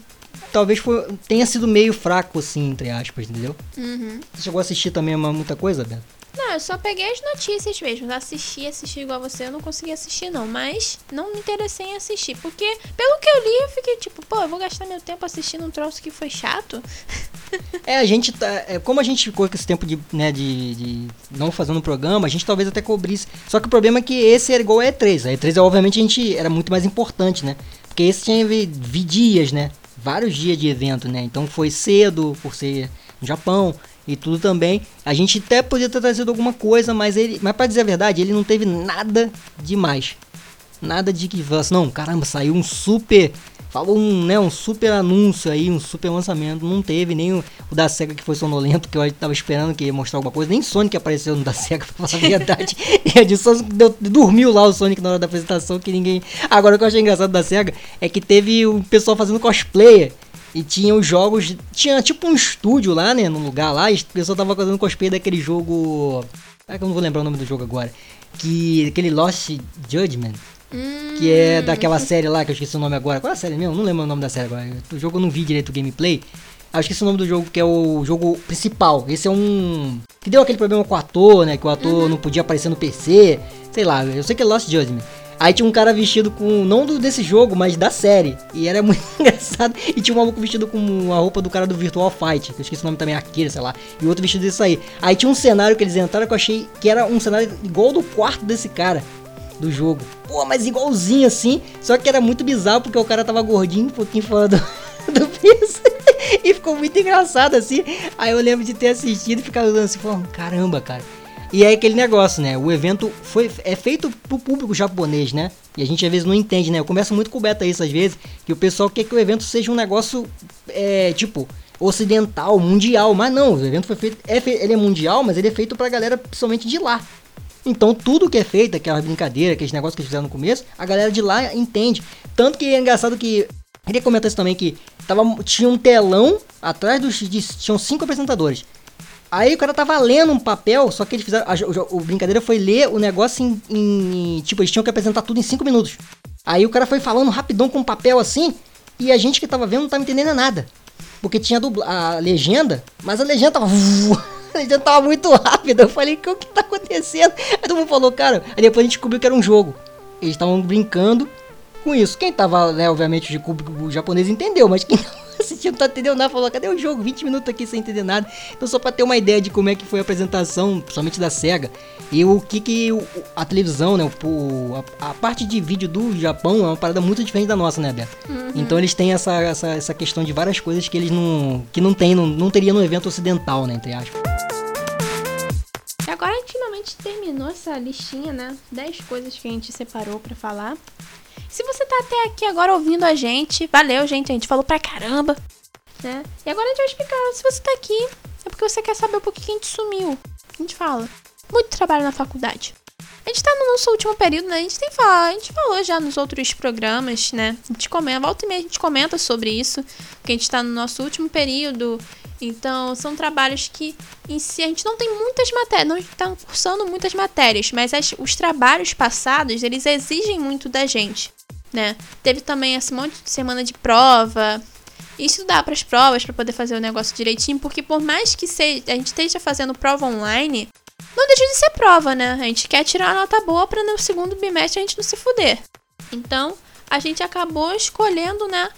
talvez foi, tenha sido meio fraco assim, entre aspas, entendeu? Uhum. Você chegou a assistir também uma, muita coisa, Beto? Não, eu só peguei as notícias mesmo. Assisti, assisti igual você, eu não consegui assistir não. Mas não me interessei em assistir. Porque, pelo que eu li, eu fiquei tipo, pô, eu vou gastar meu tempo assistindo um troço que foi chato. É, a gente tá. é, como a gente ficou com esse tempo de, né, de, de não fazendo programa, a gente talvez até cobrisse. Só que o problema é que esse era igual a E3. A E3, obviamente, a gente era muito mais importante, né? Porque esse tinha vi, dias, né? Vários dias de evento, né? Então foi cedo, por ser no Japão e tudo também. A gente até podia ter trazido alguma coisa, mas ele. Mas pra dizer a verdade, ele não teve nada demais. Nada de que falasse, não, caramba, saiu um super. Falou um, né, um super anúncio aí, um super lançamento. Não teve nem o, o da SEGA que foi sonolento, que eu tava esperando que ia mostrar alguma coisa. Nem Sonic apareceu no da SEGA, pra falar a verdade. e a de Sonic deu- dormiu lá o Sonic na hora da apresentação, que ninguém. Agora o que eu achei engraçado da SEGA é que teve o pessoal fazendo cosplayer. E tinha os jogos. Tinha tipo um estúdio lá, né? Num lugar lá. E o pessoal tava fazendo cosplay daquele jogo. Ah, que eu não vou lembrar o nome do jogo agora. Que. Aquele Lost Judgment. Hum, Que é daquela série lá, que eu esqueci o nome agora. Qual é a série mesmo? Não lembro o nome da série agora. O jogo eu não vi direito o gameplay. Ah, eu esqueci o nome do jogo, que é o jogo principal. Esse é um. Que deu aquele problema com o ator, né? Que o ator não podia aparecer no PC. Sei lá, eu sei que é Lost Judgment. Aí tinha um cara vestido com. Não do, desse jogo, mas da série. E era muito engraçado. E tinha um maluco vestido com a roupa do cara do Virtual Fight. Que eu esqueci o nome também, Akira, sei lá. E outro vestido desse aí. Aí tinha um cenário que eles entraram que eu achei que era um cenário igual do quarto desse cara do jogo. Pô, mas igualzinho assim. Só que era muito bizarro porque o cara tava gordinho, um pouquinho fora do, do peso. e ficou muito engraçado assim. Aí eu lembro de ter assistido e ficar olhando assim, falando, caramba, cara. E é aquele negócio, né? O evento foi, é feito pro público japonês, né? E a gente às vezes não entende, né? Eu converso muito com o Beto isso às vezes, que o pessoal quer que o evento seja um negócio, é, tipo, ocidental, mundial. Mas não, o evento foi feito. É ele é mundial, mas ele é feito pra galera principalmente de lá. Então tudo que é feito, aquela brincadeira, aqueles negócios que eles fizeram no começo, a galera de lá entende. Tanto que é engraçado que. Queria comentar isso também que tava, tinha um telão atrás dos. de- tinham cinco apresentadores. Aí o cara tava lendo um papel, só que eles fizeram. A, o, brincadeira foi ler o negócio em, em- Tipo, eles tinham que apresentar tudo em 5 minutos. Aí o cara foi falando rapidão com um papel assim, e a gente que tava vendo não tava entendendo nada. Porque tinha a, dubla- a legenda, mas a legenda tava. Legenda tava muito rápida. Eu falei, o que tá acontecendo? Aí todo mundo falou, cara. Aí depois a gente descobriu que era um jogo. Eles estavam brincando com isso. Quem tava, né, obviamente, de público japonês entendeu, mas quem não assistiu não tá entendendo nada, falou, cadê o jogo? 20 minutos aqui sem entender nada. Então só pra ter uma ideia de como é que foi a apresentação, principalmente da SEGA, e o que que o- a televisão, né, o, a, a parte de vídeo do Japão é uma parada muito diferente da nossa, né, Beto? Então eles têm essa, essa, essa questão de várias coisas que eles não, que não tem, não, não teria no evento ocidental, né, entre aspas. E agora a gente finalmente terminou essa listinha, né? 10 coisas que a gente separou pra falar. Se você tá até aqui agora ouvindo a gente, valeu, gente. A gente falou pra caramba, né? E agora a gente vai explicar. Se você tá aqui, é porque você quer saber pouquinho que a gente sumiu. A gente fala. Muito trabalho na faculdade. A gente tá no nosso último período, né? A gente tem falado, a gente falou já nos outros programas, né? A gente comenta, volta e meia a gente comenta sobre isso, que a gente tá no nosso último período. Então, são trabalhos que em si a gente não tem muitas matérias, não está cursando muitas matérias, mas as- os trabalhos passados, eles exigem muito da gente, né? Teve também esse monte de semana de prova, e estudar para as provas para poder fazer o negócio direitinho, porque por mais que seja, a gente esteja fazendo prova online, não deixa de ser prova, né? A gente quer tirar uma nota boa para no segundo bimestre a gente não se fuder. Então, a gente acabou escolhendo, né,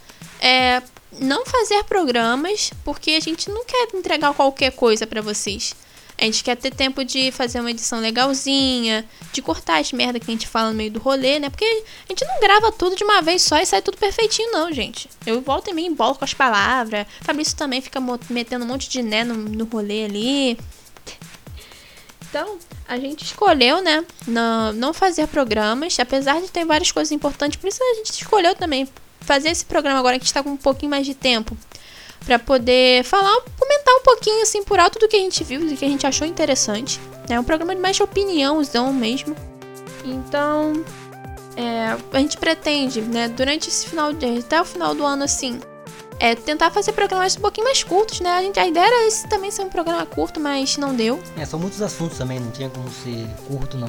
é, não fazer programas, porque a gente não quer entregar qualquer coisa para vocês. A gente quer ter tempo de fazer uma edição legalzinha, de cortar as merda que a gente fala no meio do rolê, né? Porque a gente não grava tudo de uma vez só e sai tudo perfeitinho, não, gente. Eu volto e me embolo com as palavras. Fabrício também fica metendo um monte de né no, no rolê ali. Então, a gente escolheu, né, não, não fazer programas, apesar de ter várias coisas importantes, por isso a gente escolheu também fazer esse programa agora que a gente tá com um pouquinho mais de tempo. Pra poder falar, comentar um pouquinho assim por alto do que a gente viu, do que a gente achou interessante. É um programa de mais opiniãozão mesmo. Então, é, a gente pretende, né, durante esse final de, até o final do ano assim, é tentar fazer programas um pouquinho mais curtos, né? A, gente, a ideia era esse também ser um programa curto, mas não deu. É, são muitos assuntos também, não tinha como ser curto, não.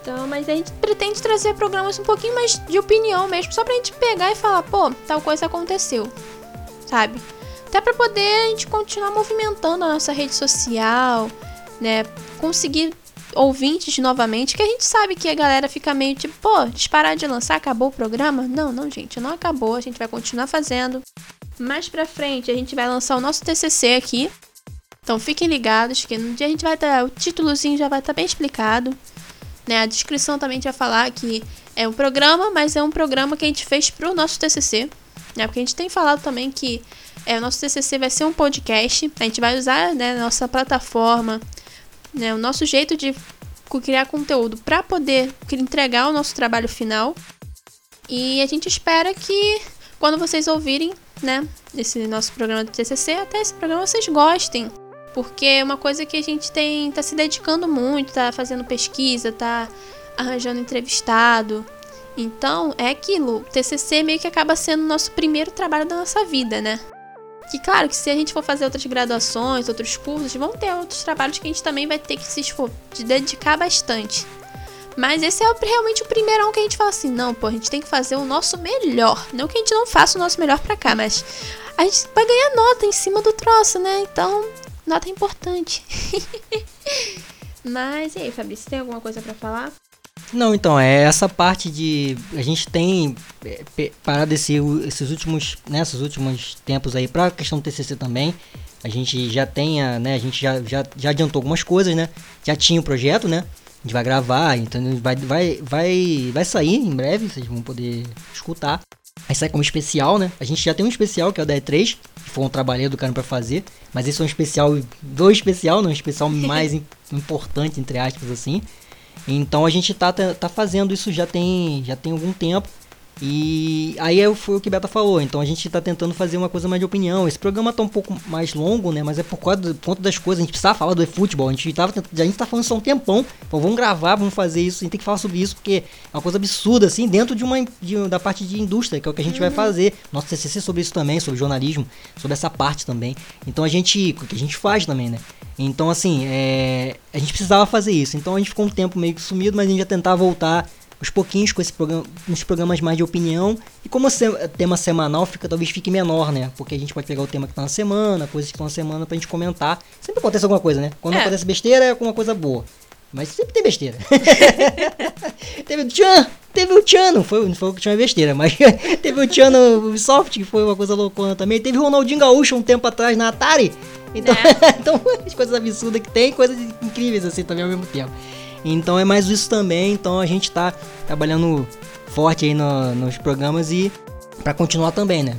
Então, mas a gente pretende trazer programas um pouquinho mais de opinião mesmo, só pra gente pegar e falar, pô, tal coisa aconteceu, sabe? Até pra poder a gente continuar movimentando a nossa rede social, né? Conseguir ouvintes novamente, que a gente sabe que a galera fica meio tipo, pô, eles pararam de lançar, acabou o programa? Não, não, gente, não acabou, a gente vai continuar fazendo. Mais pra frente, a gente vai lançar o nosso TCC aqui. Então fiquem ligados que no dia a gente vai estar, o títulozinho já vai estar bem explicado. Né? A descrição também vai falar que é um programa, mas é um programa que a gente fez pro nosso TCC, né? Porque a gente tem falado também que é, o nosso TCC vai ser um podcast, a gente vai usar, né, nossa plataforma, né, o nosso jeito de criar conteúdo para poder entregar o nosso trabalho final. E a gente espera que quando vocês ouvirem, né, esse nosso programa do TCC, até esse programa vocês gostem. Porque é uma coisa que a gente tem tá se dedicando muito, tá fazendo pesquisa, tá arranjando entrevistado. Então, é aquilo, o TCC meio que acaba sendo o nosso primeiro trabalho da nossa vida, né? Que claro que se a gente for fazer outras graduações, outros cursos, vão ter outros trabalhos que a gente também vai ter que se esfor- de dedicar bastante. Mas esse é realmente o primeirão que a gente fala assim, não, pô, a gente tem que fazer o nosso melhor. Não que a gente não faça o nosso melhor pra cá, mas a gente vai ganhar nota em cima do troço, né? Então, nota é importante. mas e aí, Fabrício, tem alguma coisa pra falar? Não, então, é essa parte de. A gente tem é, parado esse, esses últimos. Nesses últimos tempos aí pra questão do TCC também. A gente já tem, a, né? A gente já, já, já adiantou algumas coisas, né? Já tinha o projeto, né? A gente vai gravar, então vai, vai, vai, vai sair em breve, vocês vão poder escutar. Vai sair como especial, né? A gente já tem um especial que é o da E3, que foi um trabalho do cara pra fazer. Mas esse é um especial do especial, não um especial mais im- importante, entre aspas, assim. Então a gente tá, tá fazendo isso já tem, já tem algum tempo. E aí é- foi o que Beta falou, então a gente tá tentando fazer uma coisa mais de opinião. Esse programa tá um pouco mais longo, né? Mas é por, causa do- por conta das coisas, a gente precisava falar do futebol. A gente, tava, a gente tá falando isso há um tempão. Pô, vamos gravar, vamos fazer isso, a gente tem que falar sobre isso, porque é uma coisa absurda, assim, dentro de uma de- da parte de indústria, que é o que a gente vai fazer. Nosso TCC sobre isso também, sobre jornalismo, sobre essa parte também. Então a gente, o que a gente faz também, né? Então, assim, é, a gente precisava fazer isso. Então a gente ficou um tempo meio que sumido, mas a gente ia tentar voltar aos pouquinhos com esse programa, programas mais de opinião. E como o se- tema semanal fica, talvez fique menor, né? Porque a gente pode pegar o tema que tá na semana, coisas que estão na semana pra gente comentar. Sempre acontece alguma coisa, né? Quando É. acontece besteira, é alguma coisa boa. Mas sempre tem besteira. teve o Tchan, teve o Tchan, não foi, não foi o que tinha besteira, mas teve o Tchan no Ubisoft, que foi uma coisa loucona também. Teve o Ronaldinho Gaúcho um tempo atrás na Atari. Então, então as coisas absurdas que tem, coisas incríveis assim também ao mesmo tempo. Então é mais isso também, então a gente tá trabalhando forte aí no- nos programas e pra continuar também, né?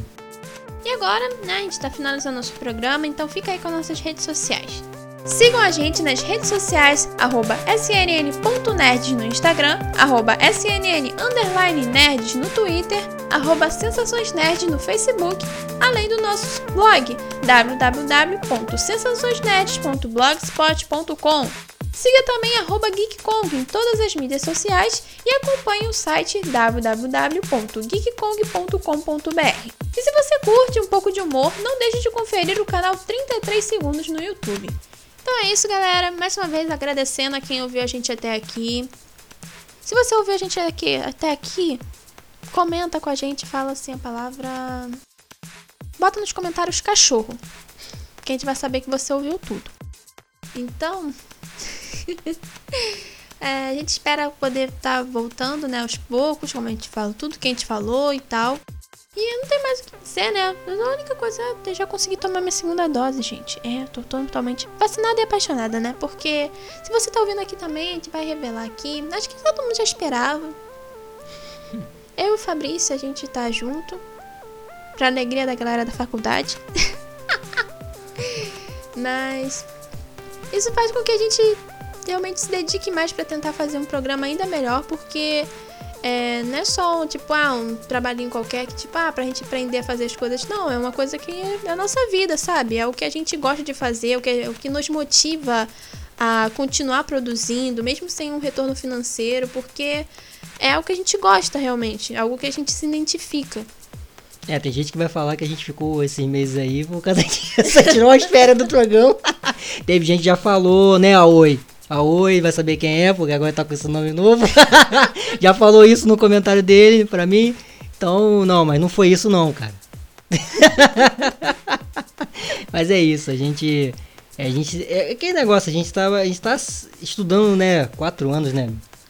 E agora, né, a gente tá finalizando nosso programa, então fica aí com as nossas redes sociais. Sigam a gente nas redes sociais, arroba snn.nerds no Instagram, arroba snn underline nerds no Twitter, arroba sensações nerd no Facebook, além do nosso blog www.sensaçõesnerds.blogspot.com. Siga também arroba GeekKong em todas as mídias sociais e acompanhe o site www.geekkong.com.br. E se você curte um pouco de humor, não deixe de conferir o canal 33 Segundos no YouTube. Então é isso, galera. Mais uma vez agradecendo a quem ouviu a gente até aqui. Se você ouviu a gente aqui, até aqui, comenta com a gente, fala assim a palavra. Bota nos comentários cachorro. Que a gente vai saber que você ouviu tudo. Então. é, a gente espera poder estar voltando, né, aos poucos, como a gente fala, tudo que a gente falou e tal. E não tem mais o que dizer, né? A única coisa é eu já consegui tomar minha segunda dose, gente. É, tô totalmente vacinada e apaixonada, né? Porque se você tá ouvindo aqui também, a gente vai revelar aqui. Acho que todo mundo já esperava. Eu e o Fabrício, a gente tá junto. Pra alegria da galera da faculdade. Mas isso faz com que a gente realmente se dedique mais pra tentar fazer um programa ainda melhor, porque é, não é só tipo, ah, um trabalhinho qualquer que, tipo, ah, pra gente aprender a fazer as coisas. Não, é uma coisa que é a nossa vida, sabe? É o que a gente gosta de fazer, é o que, é o que nos motiva a continuar produzindo, mesmo sem um retorno financeiro, porque é o que a gente gosta realmente, é algo que a gente se identifica. É, tem gente que vai falar que a gente ficou esses meses aí por causa disso. Tirou as férias do programa. Teve gente que já falou, né, a Oi. A Oi vai saber quem é, porque agora tá com esse nome novo. já falou isso no comentário dele pra mim. Então, não, mas não foi isso não, cara. mas é isso, a gente. A gente. É aquele negócio, a gente tava. A gente tá estudando, né, quatro anos, né?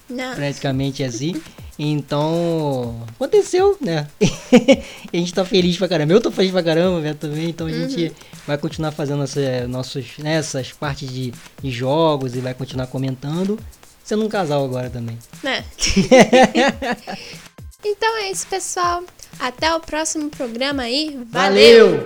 Não. praticamente assim. Então, aconteceu, né? a gente tá feliz pra caramba. Eu tô feliz pra caramba, né, também. Então a gente vai continuar fazendo essa, nossos, né, essas partes de, de jogos e vai continuar comentando. Sendo um casal agora também. Né? então é isso, pessoal. Até o próximo programa aí. Valeu!